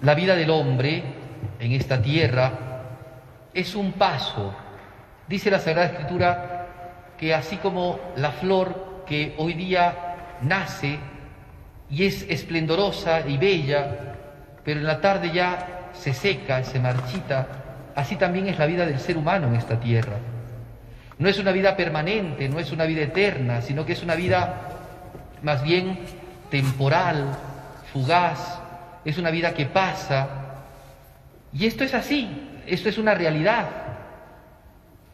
La vida del hombre en esta tierra es un paso. Dice la Sagrada Escritura que así como la flor que hoy día nace y es esplendorosa y bella, pero en la tarde ya se seca, se marchita, así también es la vida del ser humano en esta tierra. No es una vida permanente, no es una vida eterna, sino que es una vida más bien temporal, fugaz, es una vida que pasa. Y esto es así, esto es una realidad.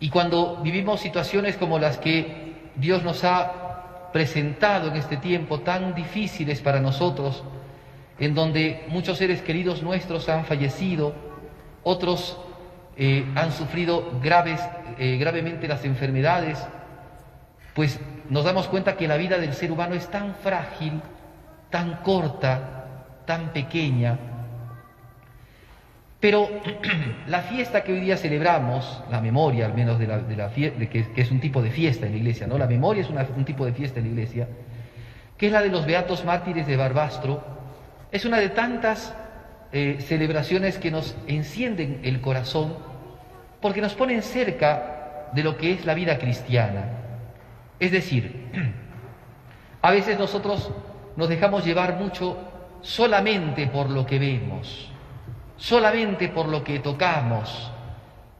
Y cuando vivimos situaciones como las que Dios nos ha presentado en este tiempo, tan difíciles para nosotros, en donde muchos seres queridos nuestros han fallecido, otros eh, han sufrido graves, eh, gravemente las enfermedades, pues nos damos cuenta que la vida del ser humano es tan frágil, tan corta, tan pequeña. Pero la fiesta que hoy día celebramos, la memoria al menos de la, de que, es un tipo de fiesta en la iglesia, ¿no? La memoria es un tipo de fiesta en la iglesia, que es la de los beatos mártires de Barbastro, es una de tantas eh, celebraciones que nos encienden el corazón porque nos ponen cerca de lo que es la vida cristiana. Es decir, a veces nosotros nos dejamos llevar mucho solamente por lo que vemos, solamente por lo que tocamos,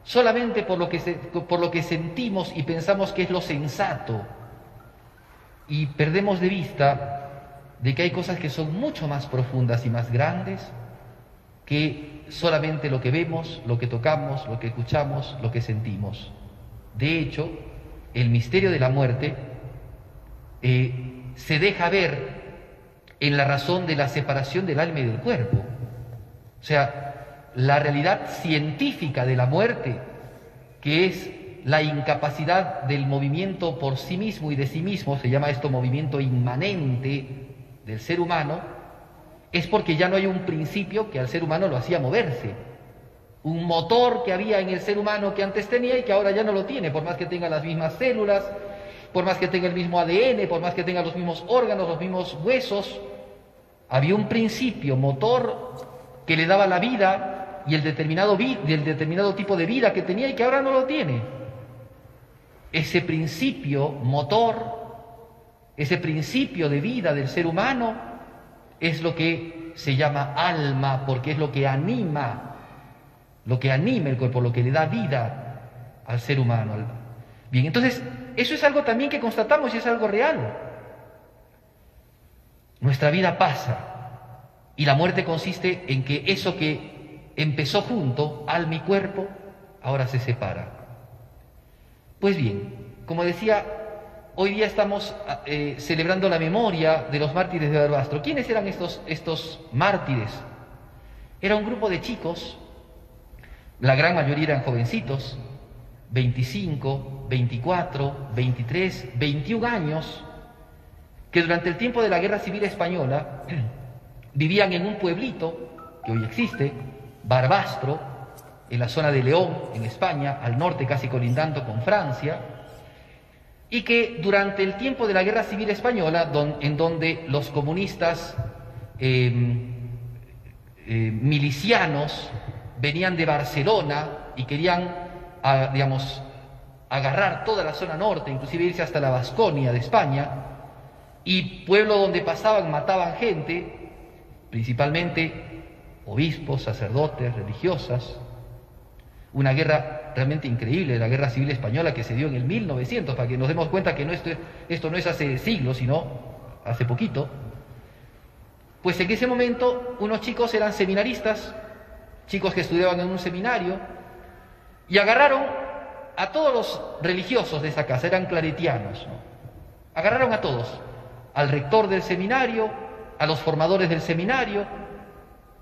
solamente por lo que, por lo que sentimos y pensamos que es lo sensato. Y perdemos de vista de que hay cosas que son mucho más profundas y más grandes que solamente lo que vemos, lo que tocamos, lo que escuchamos, lo que sentimos. De hecho, el misterio de la muerte eh, se deja ver en la razón de la separación del alma y del cuerpo. O sea, la realidad científica de la muerte, que es la incapacidad del movimiento por sí mismo y de sí mismo, se llama esto movimiento inmanente del ser humano, es porque ya no hay un principio que al ser humano lo hacía moverse. Un motor que había en el ser humano que antes tenía y que ahora ya no lo tiene, por más que tenga las mismas células, por más que tenga el mismo ADN, por más que tenga los mismos órganos, los mismos huesos. Había un principio motor que le daba la vida y el determinado, el determinado tipo de vida que tenía y que ahora no lo tiene. Ese principio motor ese principio de vida del ser humano es lo que se llama alma, porque es lo que anima, lo que anima el cuerpo, lo que le da vida al ser humano. Bien, entonces, eso es algo también que constatamos y es algo real. Nuestra vida pasa y la muerte consiste en que eso que empezó junto, alma y cuerpo, ahora se separa. Pues bien, como decía Hoy día estamos eh, celebrando la memoria de los mártires de Barbastro. ¿Quiénes eran estos, estos mártires? Era un grupo de chicos, la gran mayoría eran jovencitos, 25, 24, 23, 21 años, que durante el tiempo de la Guerra Civil Española vivían en un pueblito que hoy existe, Barbastro, en la zona de León, en España, al norte casi colindando con Francia, y que durante el tiempo de la Guerra Civil Española, en donde los comunistas em, em, milicianos venían de Barcelona y querían, digamos, agarrar toda la zona norte, inclusive irse hasta la Vasconia de España, y pueblo donde pasaban mataban gente, principalmente obispos, sacerdotes, religiosas, una guerra realmente increíble, la guerra civil española que se dio en el 1900, para que nos demos cuenta que no esto, esto no es hace siglos, sino hace poquito. Pues en ese momento unos chicos eran seminaristas, chicos que estudiaban en un seminario, y agarraron a todos los religiosos de esa casa, eran claretianos, agarraron a todos, al rector del seminario, a los formadores del seminario,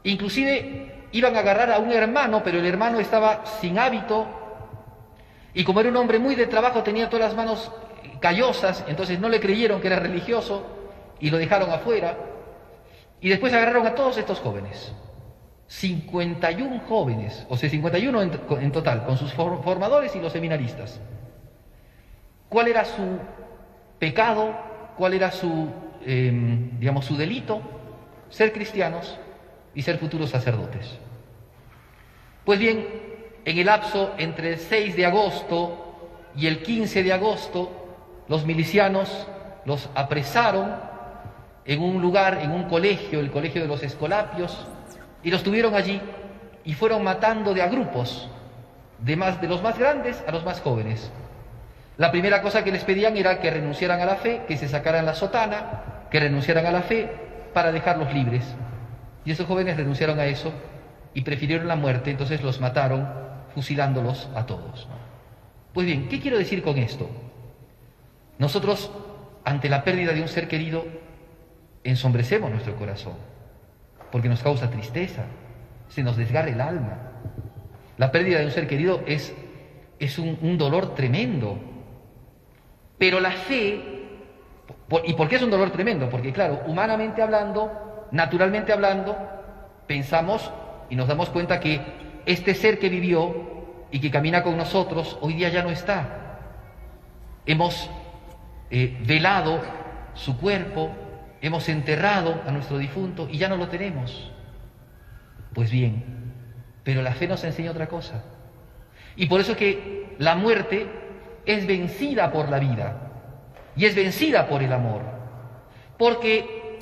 inclusive iban a agarrar a un hermano, pero el hermano estaba sin hábito y como era un hombre muy de trabajo tenía todas las manos callosas, entonces no le creyeron que era religioso y lo dejaron afuera. Y después agarraron a todos estos jóvenes, 51 jóvenes, o sea, 51 en, total, con sus formadores y los seminaristas. ¿Cuál era su pecado? ¿Cuál era su, em, digamos, su delito? Ser cristianos y ser futuros sacerdotes. Pues bien, en el lapso entre el 6 de agosto y el 15 de agosto, los milicianos los apresaron en un lugar, en un colegio, el colegio de los Escolapios, y los tuvieron allí y fueron matando de a grupos, de, más, de los más grandes a los más jóvenes. La primera cosa que les pedían era que renunciaran a la fe, que se sacaran la sotana, que renunciaran a la fe para dejarlos libres. Y esos jóvenes renunciaron a eso y prefirieron la muerte, entonces los mataron fusilándolos a todos. Pues bien, ¿qué quiero decir con esto? Nosotros, ante la pérdida de un ser querido, ensombrecemos nuestro corazón, porque nos causa tristeza, se nos desgarra el alma. La pérdida de un ser querido es, es un, dolor tremendo, pero la fe, ¿y por qué es un dolor tremendo? Porque claro, humanamente hablando, naturalmente hablando, pensamos y nos damos cuenta que este ser que vivió y que camina con nosotros hoy día ya no está. Hemos eh, velado su cuerpo, hemos enterrado a nuestro difunto y ya no lo tenemos. Pues bien, pero la fe nos enseña otra cosa. Y por eso es que la muerte es vencida por la vida y es vencida por el amor. Porque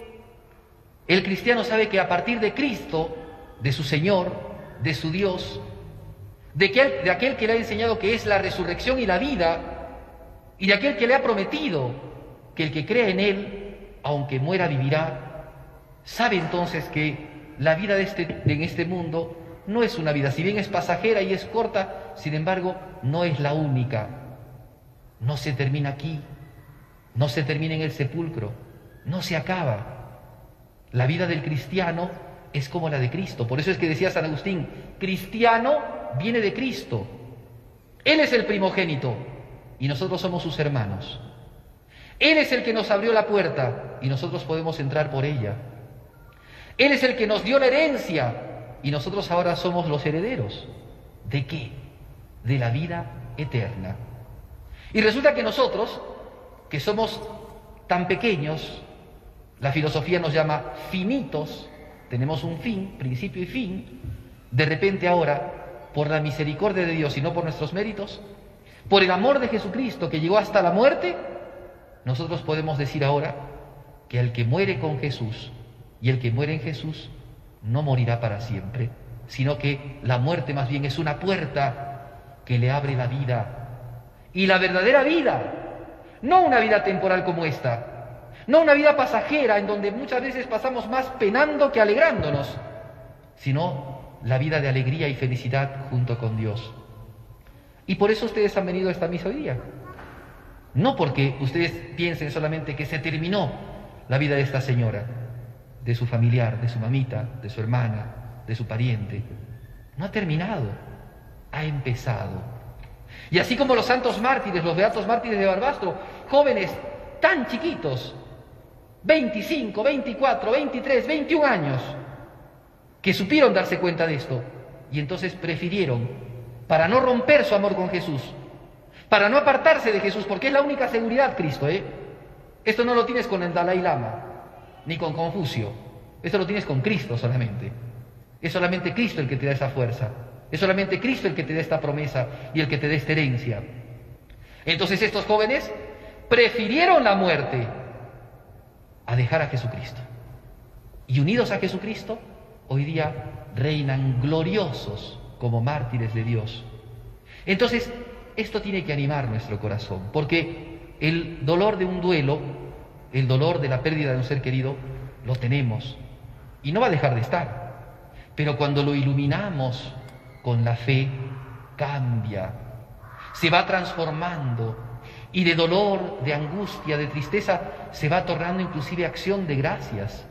el cristiano sabe que a partir de Cristo, de su Señor, de su Dios, de aquel, de aquel que le ha enseñado que es la resurrección y la vida, y de aquel que le ha prometido que el que cree en Él, aunque muera, vivirá, sabe entonces que la vida de este, en este mundo no es una vida, si bien es pasajera y es corta, sin embargo, no es la única. No se termina aquí, no se termina en el sepulcro, no se acaba. La vida del cristiano es como la de Cristo. Por eso es que decía San Agustín, cristiano viene de Cristo. Él es el primogénito y nosotros somos sus hermanos. Él es el que nos abrió la puerta y nosotros podemos entrar por ella. Él es el que nos dio la herencia y nosotros ahora somos los herederos. ¿De qué? De la vida eterna. Y resulta que nosotros, que somos tan pequeños, la filosofía nos llama finitos, tenemos un fin, principio y fin, de repente ahora, por la misericordia de Dios y no por nuestros méritos, por el amor de Jesucristo que llegó hasta la muerte, nosotros podemos decir ahora que el que muere con Jesús y el que muere en Jesús no morirá para siempre, sino que la muerte más bien es una puerta que le abre la vida. Y la verdadera vida, no una vida temporal como esta, no una vida pasajera en donde muchas veces pasamos más penando que alegrándonos, sino la vida de alegría y felicidad junto con Dios. Y por eso ustedes han venido a esta misa hoy día. No porque ustedes piensen solamente que se terminó la vida de esta señora, de su familiar, de su mamita, de su hermana, de su pariente. No ha terminado, ha empezado. Y así como los santos mártires, los beatos mártires de Barbastro, jóvenes tan chiquitos, 25, 24, 23, 21 años, que supieron darse cuenta de esto y entonces prefirieron, para no romper su amor con Jesús, para no apartarse de Jesús, porque es la única seguridad Cristo, ¿eh? Esto no lo tienes con el Dalai Lama, ni con Confucio, esto lo tienes con Cristo solamente. Es solamente Cristo el que te da esa fuerza, es solamente Cristo el que te da esta promesa y el que te da esta herencia. Entonces estos jóvenes prefirieron la muerte a dejar a Jesucristo. Y unidos a Jesucristo, hoy día reinan gloriosos como mártires de Dios. Entonces, esto tiene que animar nuestro corazón, porque el dolor de un duelo, el dolor de la pérdida de un ser querido, lo tenemos y no va a dejar de estar. Pero cuando lo iluminamos con la fe, cambia, se va transformando y de dolor, de angustia, de tristeza, se va tornando inclusive acción de gracias,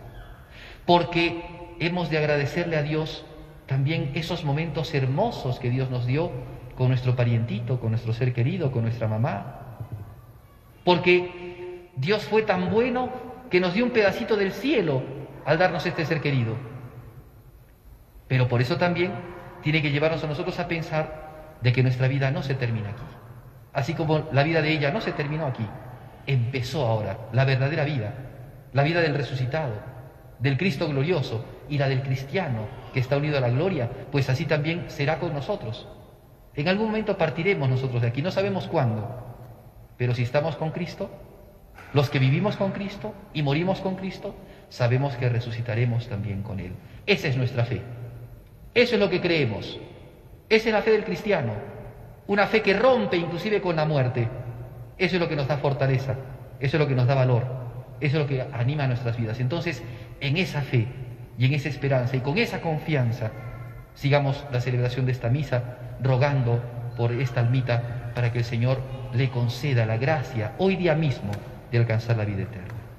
porque hemos de agradecerle a Dios también esos momentos hermosos que Dios nos dio con nuestro parientito, con nuestro ser querido, con nuestra mamá. Porque Dios fue tan bueno que nos dio un pedacito del cielo al darnos este ser querido. Pero por eso también tiene que llevarnos a nosotros a pensar de que nuestra vida no se termina aquí. Así como la vida de ella no se terminó aquí, empezó ahora la verdadera vida, la vida del resucitado, del Cristo glorioso y la del cristiano que está unido a la gloria, pues así también será con nosotros. En algún momento partiremos nosotros de aquí, no sabemos cuándo, pero si estamos con Cristo, los que vivimos con Cristo y morimos con Cristo, sabemos que resucitaremos también con Él. Esa es nuestra fe. Eso es lo que creemos. Esa es la fe del cristiano. Una fe que rompe inclusive con la muerte. Eso es lo que nos da fortaleza. Eso es lo que nos da valor. Eso es lo que anima nuestras vidas. Entonces, en esa fe y en esa esperanza y con esa confianza, sigamos la celebración de esta misa rogando por esta almita para que el Señor le conceda la gracia hoy día mismo de alcanzar la vida eterna.